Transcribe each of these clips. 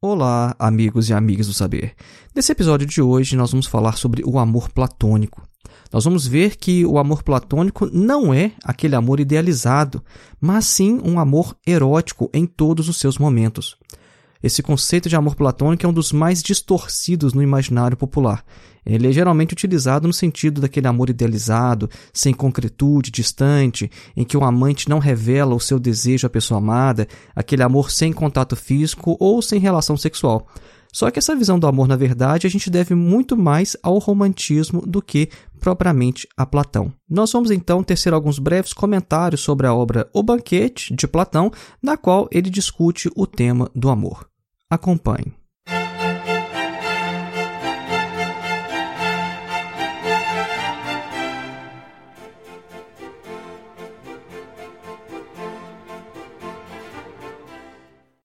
Olá, amigos e amigas do saber. Nesse episódio de hoje, nós vamos falar sobre o amor platônico. Nós vamos ver que o amor platônico não é aquele amor idealizado, mas sim um amor erótico em todos os seus momentos. Esse conceito de amor platônico é um dos mais distorcidos no imaginário popular. Ele é geralmente utilizado no sentido daquele amor idealizado, sem concretude, distante, em que o amante não revela o seu desejo à pessoa amada, aquele amor sem contato físico ou sem relação sexual. Só que essa visão do amor, na verdade, a gente deve muito mais ao romantismo do que propriamente a Platão. Nós vamos então tecer alguns breves comentários sobre a obra O Banquete, de Platão, na qual ele discute o tema do amor. Acompanhe.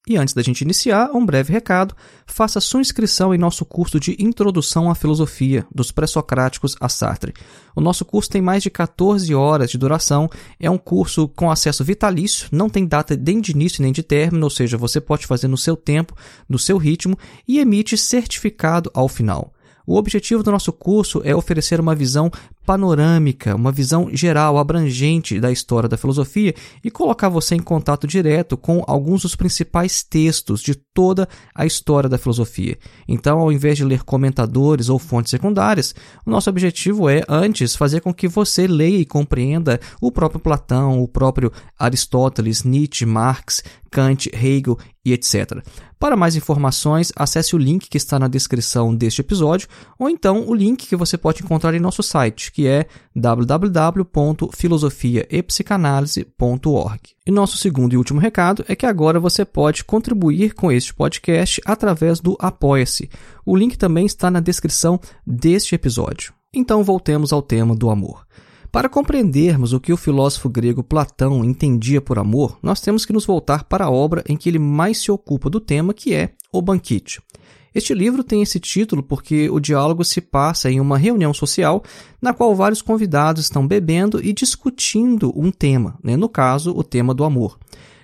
E antes da gente iniciar, um breve recado: faça sua inscrição em nosso curso de Introdução à Filosofia, dos Pré-Socráticos a Sartre. O nosso curso tem mais de 14 horas de duração, é um curso com acesso vitalício, não tem data nem de início nem de término, ou seja, você pode fazer no seu tempo, no seu ritmo e emite certificado ao final. O objetivo do nosso curso é oferecer uma visão panorâmica, uma visão geral, abrangente da história da filosofia e colocar você em contato direto com alguns dos principais textos de toda a história da filosofia. Então, ao invés de ler comentadores ou fontes secundárias, o nosso objetivo é, antes, fazer com que você leia e compreenda o próprio Platão, o próprio Aristóteles, Nietzsche, Marx, Kant, Hegel e etc. Para mais informações, acesse o link que está na descrição deste episódio ou então o link que você pode encontrar em nosso site, que é www.filosofiaepsicanalise.org. E nosso segundo e último recado é que agora você pode contribuir com este podcast através do Apoia-se. O link também está na descrição deste episódio. Então voltemos ao tema do amor. Para compreendermos o que o filósofo grego Platão entendia por amor, nós temos que nos voltar para a obra em que ele mais se ocupa do tema, que é O Banquete. Este livro tem esse título porque o diálogo se passa em uma reunião social na qual vários convidados estão bebendo e discutindo um tema, né? no caso, o tema do amor.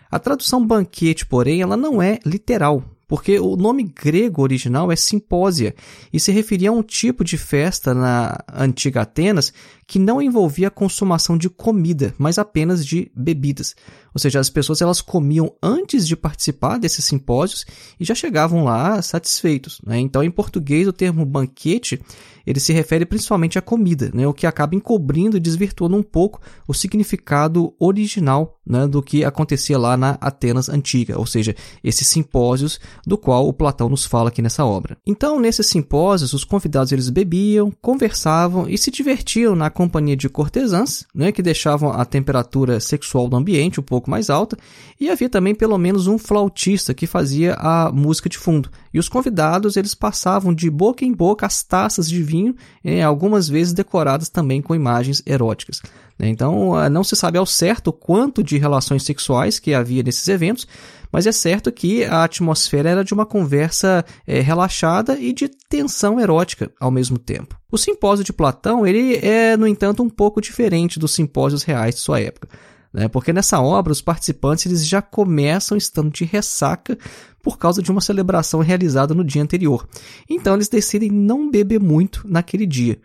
A tradução banquete, porém, ela não é literal, porque o nome grego original é simpósia e se referia a um tipo de festa na antiga Atenas que não envolvia a consumação de comida, mas apenas de bebidas. Ou seja, as pessoas elas comiam antes de participar desses simpósios e já chegavam lá satisfeitos. Né? Então, em português, o termo banquete ele se refere principalmente à comida, né? o que acaba encobrindo e desvirtuando um pouco o significado original né? do que acontecia lá na Atenas antiga, ou seja, esses simpósios do qual o Platão nos fala aqui nessa obra. Então, nesses simpósios, os convidados eles bebiam, conversavam e se divertiam na companhia de cortesãs, né, que deixavam a temperatura sexual do ambiente um pouco mais alta, e havia também pelo menos um flautista que fazia a música de fundo. E os convidados eles passavam de boca em boca as taças de vinho, eh, algumas vezes decoradas também com imagens eróticas. Então, ah, não se sabe ao certo quanto de relações sexuais que havia nesses eventos, mas é certo que a atmosfera era de uma conversa é, relaxada e de tensão erótica ao mesmo tempo. O simpósio de Platão ele é, no entanto, um pouco diferente dos simpósios reais de sua época. Né? Porque nessa obra os participantes eles já começam estando de ressaca por causa de uma celebração realizada no dia anterior. Então eles decidem não beber muito naquele dia.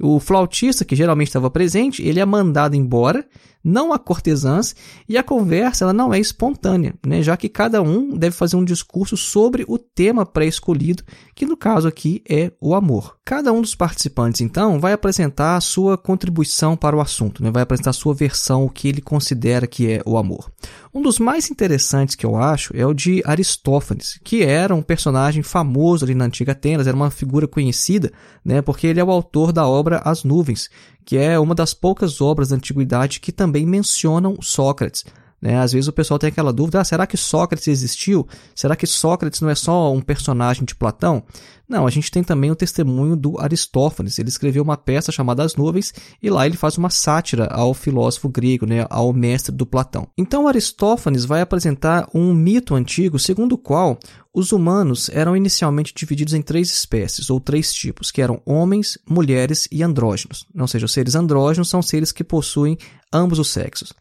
O flautista, que geralmente estava presente, ele é mandado embora não há cortesãs e a conversa ela não é espontânea, né? já que cada um deve fazer um discurso sobre o tema pré-escolhido, que no caso aqui é o amor. Cada um dos participantes, então, vai apresentar a sua contribuição para o assunto, né? vai apresentar a sua versão, o que ele considera que é o amor. Um dos mais interessantes que eu acho é o de Aristófanes, que era um personagem famoso ali na antiga Atenas, era uma figura conhecida, né? porque ele é o autor da obra As Nuvens, que é uma das poucas obras da antiguidade que também mencionam Sócrates. Né? Às vezes o pessoal tem aquela dúvida: ah, será que Sócrates existiu? Será que Sócrates não é só um personagem de Platão? Não, a gente tem também o testemunho do Aristófanes. Ele escreveu uma peça chamada As Nuvens e lá ele faz uma sátira ao filósofo grego, né, ao mestre do Platão. Então Aristófanes vai apresentar um mito antigo segundo o qual os humanos eram inicialmente divididos em três espécies, ou três tipos, que eram homens, mulheres e andrógenos. Ou seja, os seres andrógenos são seres que possuem ambos os sexos.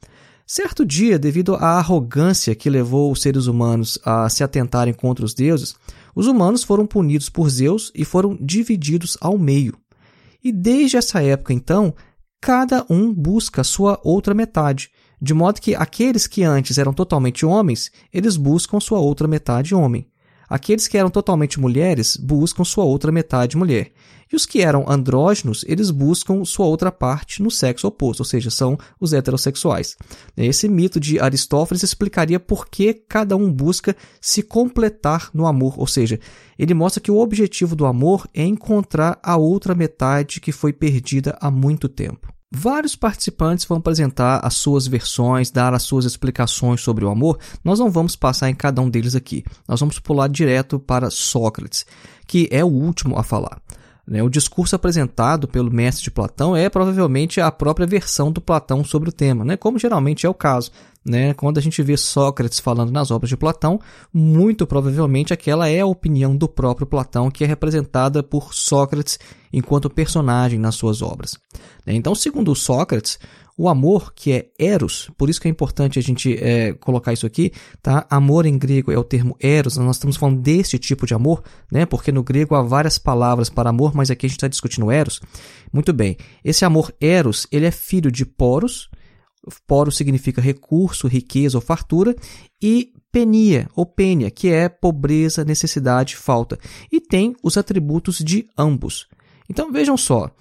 Certo dia, devido à arrogância que levou os seres humanos a se atentarem contra os deuses, os humanos foram punidos por Zeus e foram divididos ao meio. E desde essa época, então, cada um busca sua outra metade, de modo que aqueles que antes eram totalmente homens, eles buscam sua outra metade homem. Aqueles que eram totalmente mulheres buscam sua outra metade mulher. E os que eram andrógenos, eles buscam sua outra parte no sexo oposto, ou seja, são os heterossexuais. Esse mito de Aristófanes explicaria por que cada um busca se completar no amor, ou seja, ele mostra que o objetivo do amor é encontrar a outra metade que foi perdida há muito tempo. Vários participantes vão apresentar as suas versões, dar as suas explicações sobre o amor. Nós não vamos passar em cada um deles aqui. Nós vamos pular direto para Sócrates, que é o último a falar. Né? O discurso apresentado pelo mestre de Platão é provavelmente a própria versão do Platão sobre o tema, né? como geralmente é o caso. Né? Quando a gente vê Sócrates falando nas obras de Platão, muito provavelmente aquela é a opinião do próprio Platão, que é representada por Sócrates enquanto personagem nas suas obras. Né? Então, segundo Sócrates, o amor, que é eros, por isso que é importante a gente é, colocar isso aqui, tá? Amor em grego é o termo eros, nós estamos falando desse tipo de amor, né? Porque no grego há várias palavras para amor, mas aqui a gente está discutindo eros. Muito bem, esse amor eros, ele é filho de poros, poros significa recurso, riqueza ou fartura, e penia ou pênia, que é pobreza, necessidade, falta, e tem os atributos de ambos. Então vejam só,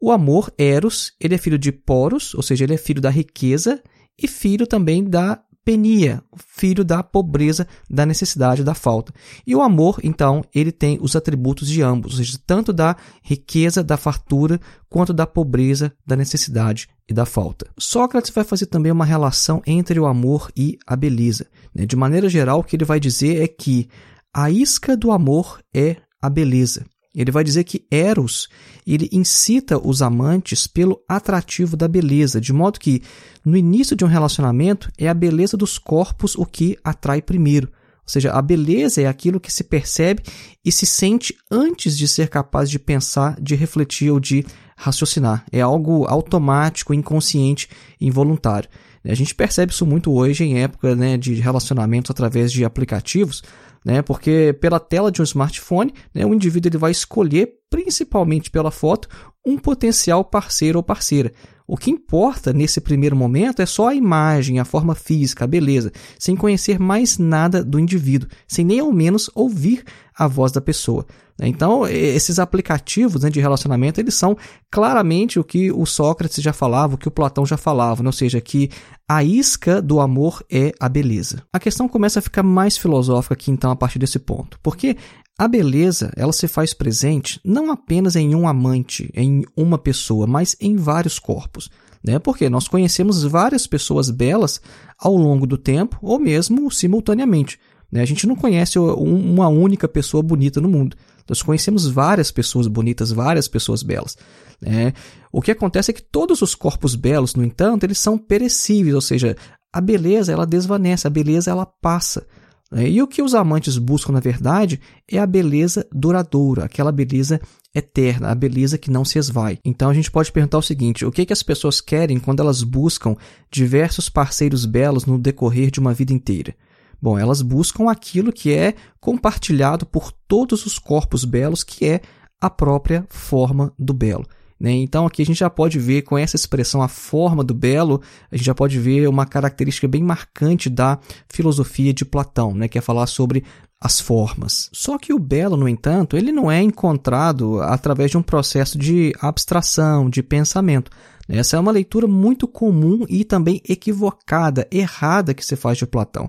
o amor, Eros, ele é filho de Poros, ou seja, ele é filho da riqueza e filho também da penia, filho da pobreza, da necessidade, da falta. E o amor, então, ele tem os atributos de ambos, ou seja, tanto da riqueza, da fartura, quanto da pobreza, da necessidade e da falta. Sócrates vai fazer também uma relação entre o amor e a beleza. Né? De maneira geral, o que ele vai dizer é que a isca do amor é a beleza. Ele vai dizer que Eros ele incita os amantes pelo atrativo da beleza, de modo que no início de um relacionamento é a beleza dos corpos o que atrai primeiro. Ou seja, a beleza é aquilo que se percebe e se sente antes de ser capaz de pensar, de refletir ou de raciocinar. É algo automático, inconsciente, involuntário. A gente percebe isso muito hoje em época né, de relacionamentos através de aplicativos, né? Porque pela tela de um smartphone, né, o indivíduo ele vai escolher, principalmente pela foto, um potencial parceiro ou parceira. O que importa nesse primeiro momento é só a imagem, a forma física, a beleza, sem conhecer mais nada do indivíduo, sem nem ao menos ouvir a voz da pessoa. Então, esses aplicativos né, de relacionamento, eles são claramente o que o Sócrates já falava, o que o Platão já falava, né? ou seja, que a isca do amor é a beleza. A questão começa a ficar mais filosófica aqui então a partir desse ponto, porque a beleza, ela se faz presente não apenas em um amante, em uma pessoa, mas em vários corpos. Né? Porque nós conhecemos várias pessoas belas ao longo do tempo ou mesmo simultaneamente. Né? A gente não conhece uma única pessoa bonita no mundo. Nós conhecemos várias pessoas bonitas, várias pessoas belas. Né? O que acontece é que todos os corpos belos, no entanto, eles são perecíveis, ou seja, a beleza ela desvanece, a beleza ela passa. Né? E o que os amantes buscam, na verdade, é a beleza duradoura, aquela beleza eterna, a beleza que não se esvai. Então a gente pode perguntar o seguinte: o que, que as pessoas querem quando elas buscam diversos parceiros belos no decorrer de uma vida inteira? Bom, elas buscam aquilo que é compartilhado por todos os corpos belos, que é a própria forma do belo. Né? Então aqui a gente já pode ver com essa expressão a forma do belo, a gente já pode ver uma característica bem marcante da filosofia de Platão, né? que é falar sobre as formas. Só que o belo, no entanto, ele não é encontrado através de um processo de abstração, de pensamento. Essa é uma leitura muito comum e também equivocada, errada que se faz de Platão.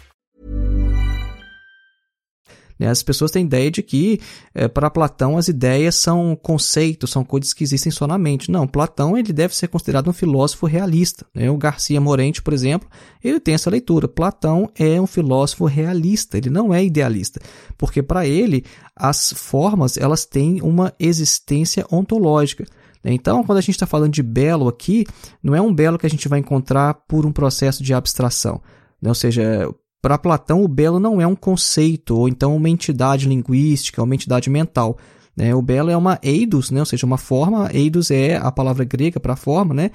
Né? As pessoas têm ideia de que, é, para Platão, as ideias são conceitos, são coisas que existem só na mente. Não, Platão ele deve ser considerado um filósofo realista. Né? O Garcia Morente, por exemplo, ele tem essa leitura. Platão é um filósofo realista, ele não é idealista, porque para ele as formas elas têm uma existência ontológica. Então, quando a gente está falando de belo aqui, não é um belo que a gente vai encontrar por um processo de abstração. Né? Ou seja, para Platão, o belo não é um conceito ou então uma entidade linguística, uma entidade mental. Né? O belo é uma eidos, né? ou seja, uma forma. Eidos é a palavra grega para forma, né?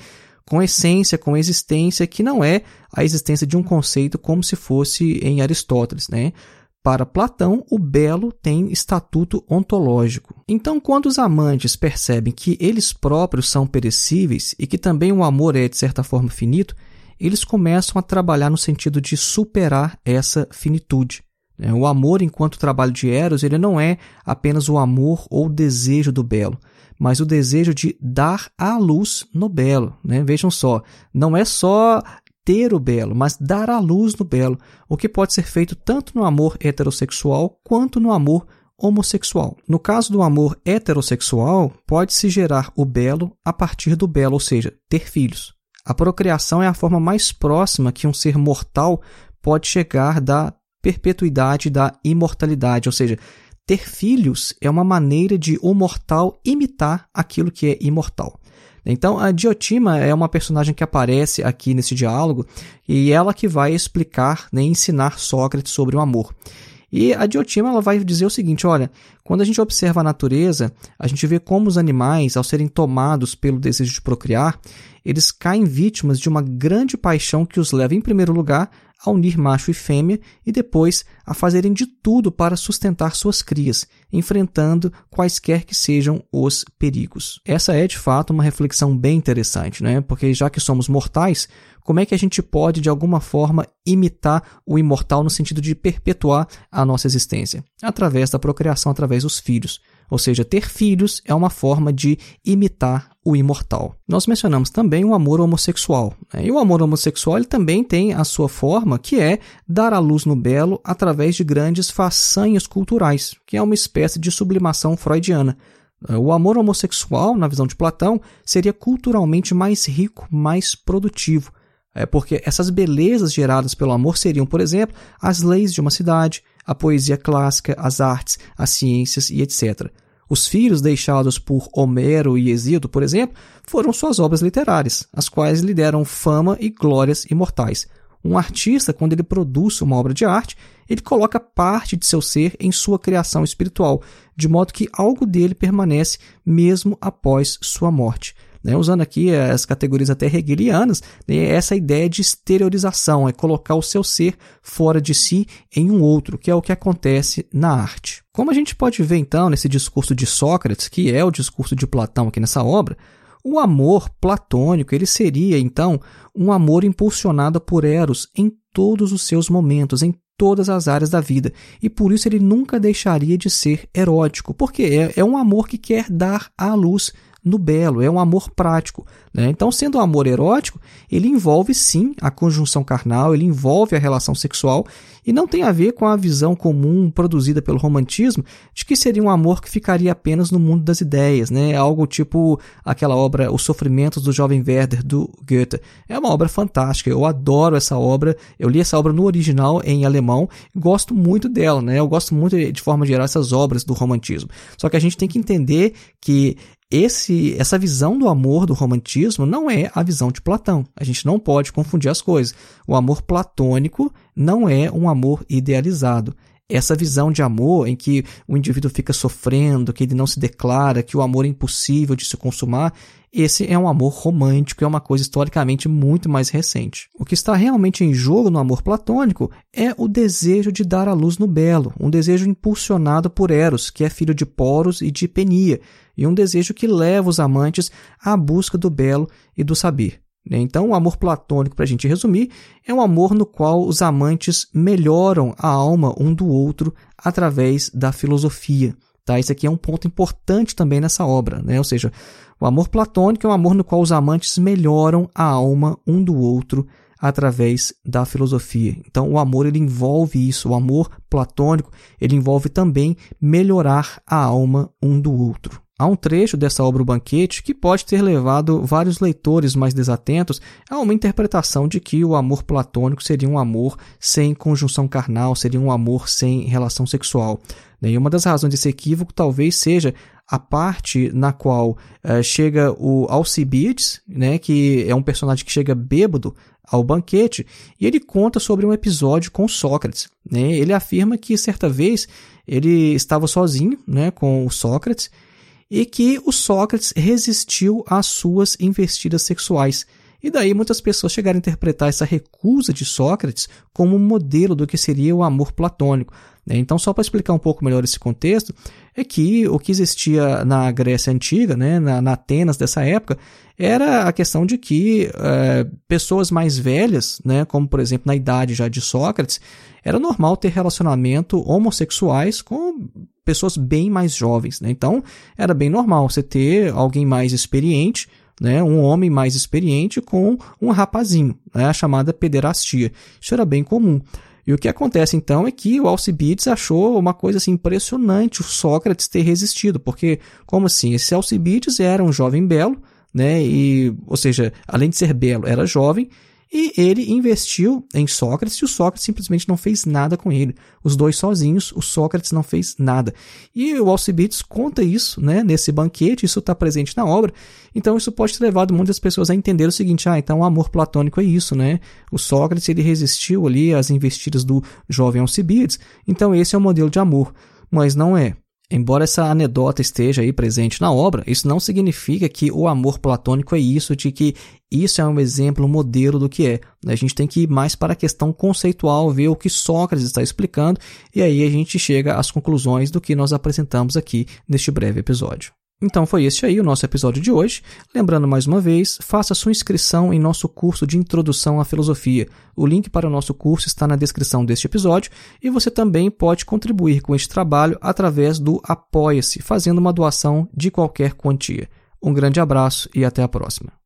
com essência, com existência, que não é a existência de um conceito como se fosse em Aristóteles. Né? Para Platão, o belo tem estatuto ontológico. Então, quando os amantes percebem que eles próprios são perecíveis e que também o amor é, de certa forma, finito, eles começam a trabalhar no sentido de superar essa finitude. Né? O amor, enquanto trabalho de Eros, ele não é apenas o amor ou o desejo do belo, mas o desejo de dar à luz no belo. Né? Vejam só, não é só ter o belo, mas dar à luz no belo, o que pode ser feito tanto no amor heterossexual quanto no amor homossexual. No caso do amor heterossexual, pode-se gerar o belo a partir do belo, ou seja, ter filhos. A procriação é a forma mais próxima que um ser mortal pode chegar da perpetuidade da imortalidade, ou seja, ter filhos é uma maneira de o mortal imitar aquilo que é imortal. Então, a Diotima é uma personagem que aparece aqui nesse diálogo e ela que vai explicar, né, ensinar Sócrates sobre o amor. E a Diotima ela vai dizer o seguinte: olha, quando a gente observa a natureza, a gente vê como os animais, ao serem tomados pelo desejo de procriar, eles caem vítimas de uma grande paixão que os leva, em primeiro lugar, a unir macho e fêmea e depois a fazerem de tudo para sustentar suas crias, enfrentando quaisquer que sejam os perigos. Essa é de fato uma reflexão bem interessante, né? Porque já que somos mortais, como é que a gente pode de alguma forma imitar o imortal no sentido de perpetuar a nossa existência? Através da procriação, através dos filhos. Ou seja, ter filhos é uma forma de imitar o imortal. Nós mencionamos também o amor homossexual. Né? E o amor homossexual ele também tem a sua forma, que é dar a luz no belo através de grandes façanhas culturais, que é uma espécie de sublimação freudiana. O amor homossexual, na visão de Platão, seria culturalmente mais rico, mais produtivo. É porque essas belezas geradas pelo amor seriam, por exemplo, as leis de uma cidade, a poesia clássica, as artes, as ciências e etc. Os filhos deixados por Homero e Hesíodo, por exemplo, foram suas obras literárias, as quais lhe deram fama e glórias imortais. Um artista, quando ele produz uma obra de arte, ele coloca parte de seu ser em sua criação espiritual, de modo que algo dele permanece mesmo após sua morte. Né? Usando aqui as categorias até hegelianas, né? essa ideia de exteriorização, é colocar o seu ser fora de si em um outro, que é o que acontece na arte. Como a gente pode ver então nesse discurso de Sócrates, que é o discurso de Platão aqui nessa obra, o amor platônico ele seria então um amor impulsionado por Eros em todos os seus momentos, em todas as áreas da vida. E por isso ele nunca deixaria de ser erótico, porque é, é um amor que quer dar à luz no belo, é um amor prático. Né? Então, sendo um amor erótico, ele envolve sim a conjunção carnal, ele envolve a relação sexual e não tem a ver com a visão comum produzida pelo romantismo de que seria um amor que ficaria apenas no mundo das ideias, né? Algo tipo aquela obra Os Sofrimentos do Jovem Werder do Goethe. É uma obra fantástica, eu adoro essa obra. Eu li essa obra no original em alemão, gosto muito dela, né? Eu gosto muito de forma geral essas obras do romantismo. Só que a gente tem que entender que esse, essa visão do amor do romantismo não é a visão de Platão. A gente não pode confundir as coisas. O amor platônico não é um amor idealizado. Essa visão de amor em que o indivíduo fica sofrendo, que ele não se declara, que o amor é impossível de se consumar, esse é um amor romântico, é uma coisa historicamente muito mais recente. O que está realmente em jogo no amor platônico é o desejo de dar a luz no belo, um desejo impulsionado por Eros, que é filho de Poros e de Penia, e um desejo que leva os amantes à busca do belo e do saber. Então, o amor platônico, para a gente resumir, é um amor no qual os amantes melhoram a alma um do outro através da filosofia. Tá? Isso aqui é um ponto importante também nessa obra. Né? Ou seja, o amor platônico é um amor no qual os amantes melhoram a alma um do outro através da filosofia. Então, o amor ele envolve isso. O amor platônico ele envolve também melhorar a alma um do outro. Há um trecho dessa obra O Banquete que pode ter levado vários leitores mais desatentos a uma interpretação de que o amor platônico seria um amor sem conjunção carnal, seria um amor sem relação sexual. E uma das razões desse equívoco talvez seja a parte na qual uh, chega o Alcibiades, né, que é um personagem que chega bêbado ao banquete, e ele conta sobre um episódio com Sócrates. Né? Ele afirma que certa vez ele estava sozinho né, com o Sócrates e que o Sócrates resistiu às suas investidas sexuais. E daí muitas pessoas chegaram a interpretar essa recusa de Sócrates como um modelo do que seria o amor platônico. Né? Então, só para explicar um pouco melhor esse contexto, é que o que existia na Grécia Antiga, né, na, na Atenas dessa época, era a questão de que é, pessoas mais velhas, né, como por exemplo na idade já de Sócrates, era normal ter relacionamento homossexuais com pessoas bem mais jovens. Né? Então, era bem normal você ter alguém mais experiente, né, um homem mais experiente com um rapazinho, né, a chamada pederastia. Isso era bem comum. E o que acontece então é que o Alcibiades achou uma coisa assim impressionante o Sócrates ter resistido, porque como assim? Esse Alcibiades era um jovem belo, né? E, ou seja, além de ser belo, era jovem e ele investiu em Sócrates e o Sócrates simplesmente não fez nada com ele. Os dois sozinhos, o Sócrates não fez nada. E o Alcibiades conta isso né, nesse banquete, isso está presente na obra. Então isso pode ter levado muitas pessoas a entender o seguinte: ah, então o amor platônico é isso, né? O Sócrates ele resistiu ali às investidas do jovem Alcibiades, então esse é o modelo de amor. Mas não é. Embora essa anedota esteja aí presente na obra, isso não significa que o amor platônico é isso, de que isso é um exemplo, um modelo do que é. A gente tem que ir mais para a questão conceitual, ver o que Sócrates está explicando, e aí a gente chega às conclusões do que nós apresentamos aqui neste breve episódio. Então foi este aí o nosso episódio de hoje. Lembrando mais uma vez, faça sua inscrição em nosso curso de Introdução à Filosofia. O link para o nosso curso está na descrição deste episódio e você também pode contribuir com este trabalho através do Apoia-se, fazendo uma doação de qualquer quantia. Um grande abraço e até a próxima.